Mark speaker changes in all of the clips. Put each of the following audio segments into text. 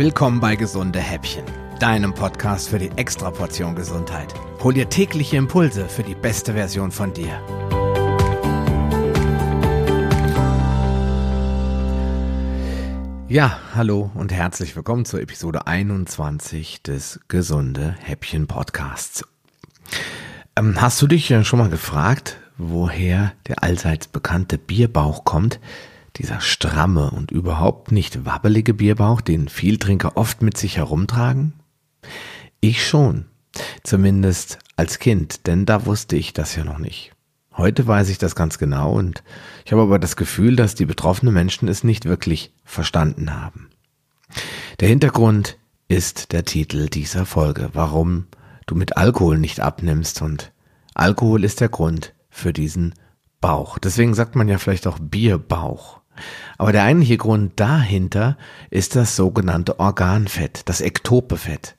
Speaker 1: Willkommen bei Gesunde Häppchen, deinem Podcast für die Extraportion Gesundheit. Hol dir tägliche Impulse für die beste Version von dir. Ja, hallo und herzlich willkommen zur Episode 21 des Gesunde Häppchen Podcasts. Ähm, hast du dich schon mal gefragt, woher der allseits bekannte Bierbauch kommt? Dieser stramme und überhaupt nicht wabbelige Bierbauch, den Vieltrinker oft mit sich herumtragen? Ich schon. Zumindest als Kind, denn da wusste ich das ja noch nicht. Heute weiß ich das ganz genau und ich habe aber das Gefühl, dass die betroffenen Menschen es nicht wirklich verstanden haben. Der Hintergrund ist der Titel dieser Folge, warum du mit Alkohol nicht abnimmst und Alkohol ist der Grund für diesen Bauch. Deswegen sagt man ja vielleicht auch Bierbauch. Aber der eigentliche Grund dahinter ist das sogenannte Organfett, das Ektopefett.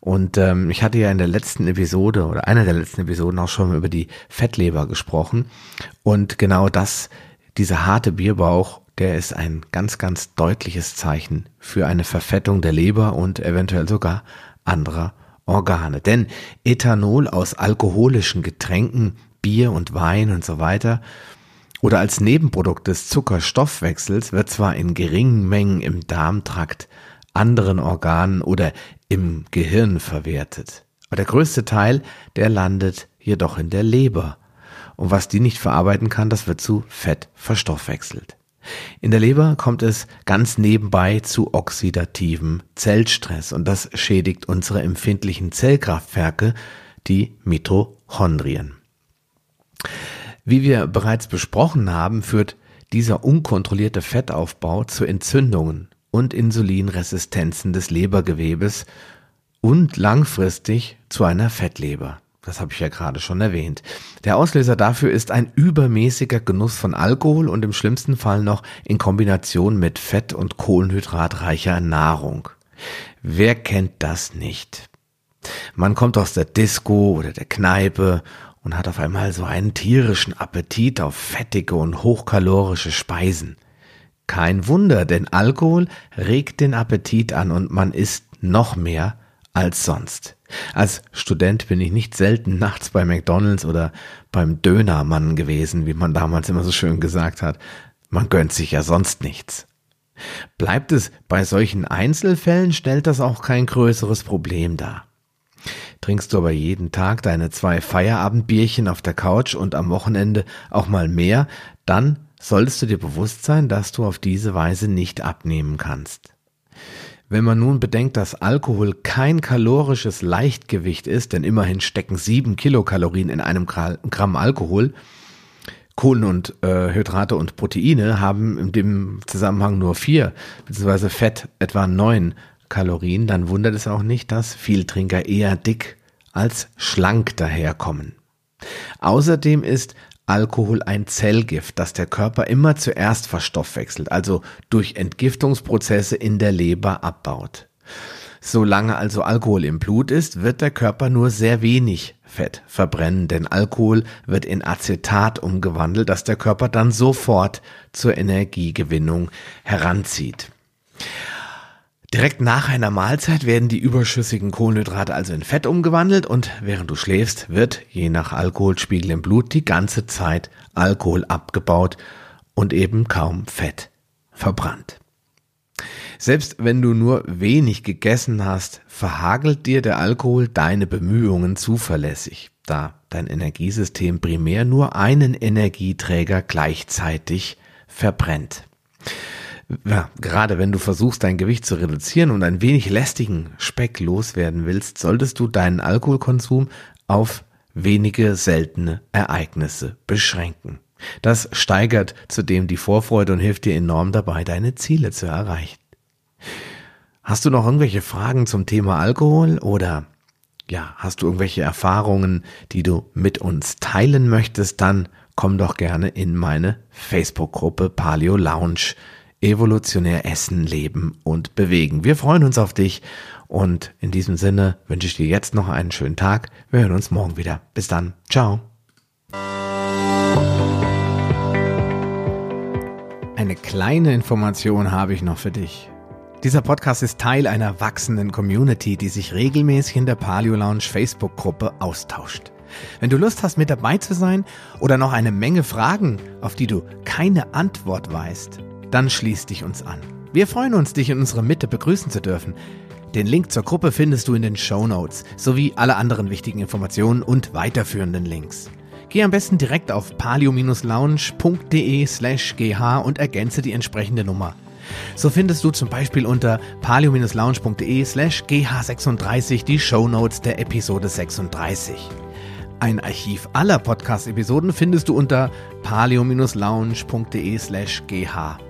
Speaker 1: Und ähm, ich hatte ja in der letzten Episode oder einer der letzten Episoden auch schon über die Fettleber gesprochen. Und genau das, dieser harte Bierbauch, der ist ein ganz, ganz deutliches Zeichen für eine Verfettung der Leber und eventuell sogar anderer Organe. Denn Ethanol aus alkoholischen Getränken, Bier und Wein und so weiter, oder als Nebenprodukt des Zuckerstoffwechsels wird zwar in geringen Mengen im Darmtrakt, anderen Organen oder im Gehirn verwertet, aber der größte Teil, der landet jedoch in der Leber. Und was die nicht verarbeiten kann, das wird zu Fett verstoffwechselt. In der Leber kommt es ganz nebenbei zu oxidativem Zellstress und das schädigt unsere empfindlichen Zellkraftwerke, die Mitochondrien. Wie wir bereits besprochen haben, führt dieser unkontrollierte Fettaufbau zu Entzündungen und Insulinresistenzen des Lebergewebes und langfristig zu einer Fettleber. Das habe ich ja gerade schon erwähnt. Der Auslöser dafür ist ein übermäßiger Genuss von Alkohol und im schlimmsten Fall noch in Kombination mit Fett- und Kohlenhydratreicher Nahrung. Wer kennt das nicht? Man kommt aus der Disco oder der Kneipe und hat auf einmal so einen tierischen Appetit auf fettige und hochkalorische Speisen. Kein Wunder, denn Alkohol regt den Appetit an und man isst noch mehr als sonst. Als Student bin ich nicht selten nachts bei McDonald's oder beim Dönermann gewesen, wie man damals immer so schön gesagt hat. Man gönnt sich ja sonst nichts. Bleibt es bei solchen Einzelfällen, stellt das auch kein größeres Problem dar. Trinkst du aber jeden Tag deine zwei Feierabendbierchen auf der Couch und am Wochenende auch mal mehr, dann solltest du dir bewusst sein, dass du auf diese Weise nicht abnehmen kannst. Wenn man nun bedenkt, dass Alkohol kein kalorisches Leichtgewicht ist, denn immerhin stecken sieben Kilokalorien in einem Gramm Alkohol, Kohlen und äh, Hydrate und Proteine haben in dem Zusammenhang nur vier, beziehungsweise Fett etwa neun Kalorien, dann wundert es auch nicht, dass Vieltrinker eher dick als schlank daherkommen. Außerdem ist Alkohol ein Zellgift, das der Körper immer zuerst verstoffwechselt, also durch Entgiftungsprozesse in der Leber abbaut. Solange also Alkohol im Blut ist, wird der Körper nur sehr wenig Fett verbrennen, denn Alkohol wird in Acetat umgewandelt, das der Körper dann sofort zur Energiegewinnung heranzieht. Direkt nach einer Mahlzeit werden die überschüssigen Kohlenhydrate also in Fett umgewandelt und während du schläfst, wird je nach Alkoholspiegel im Blut die ganze Zeit Alkohol abgebaut und eben kaum Fett verbrannt. Selbst wenn du nur wenig gegessen hast, verhagelt dir der Alkohol deine Bemühungen zuverlässig, da dein Energiesystem primär nur einen Energieträger gleichzeitig verbrennt ja, gerade wenn du versuchst, dein Gewicht zu reduzieren und ein wenig lästigen Speck loswerden willst, solltest du deinen Alkoholkonsum auf wenige seltene Ereignisse beschränken. Das steigert zudem die Vorfreude und hilft dir enorm dabei, deine Ziele zu erreichen. Hast du noch irgendwelche Fragen zum Thema Alkohol oder ja, hast du irgendwelche Erfahrungen, die du mit uns teilen möchtest, dann komm doch gerne in meine Facebook-Gruppe Paleo Lounge evolutionär essen, leben und bewegen. Wir freuen uns auf dich und in diesem Sinne wünsche ich dir jetzt noch einen schönen Tag. Wir hören uns morgen wieder. Bis dann. Ciao. Eine kleine Information habe ich noch für dich. Dieser Podcast ist Teil einer wachsenden Community, die sich regelmäßig in der Paleo Lounge Facebook-Gruppe austauscht. Wenn du Lust hast, mit dabei zu sein oder noch eine Menge Fragen, auf die du keine Antwort weißt, dann schließ dich uns an. Wir freuen uns, dich in unserer Mitte begrüßen zu dürfen. Den Link zur Gruppe findest du in den Show Notes sowie alle anderen wichtigen Informationen und weiterführenden Links. Geh am besten direkt auf palio-lounge.de slash gh und ergänze die entsprechende Nummer. So findest du zum Beispiel unter palio-lounge.de slash gh36 die Show Notes der Episode 36. Ein Archiv aller Podcast-Episoden findest du unter palio-lounge.de slash gh.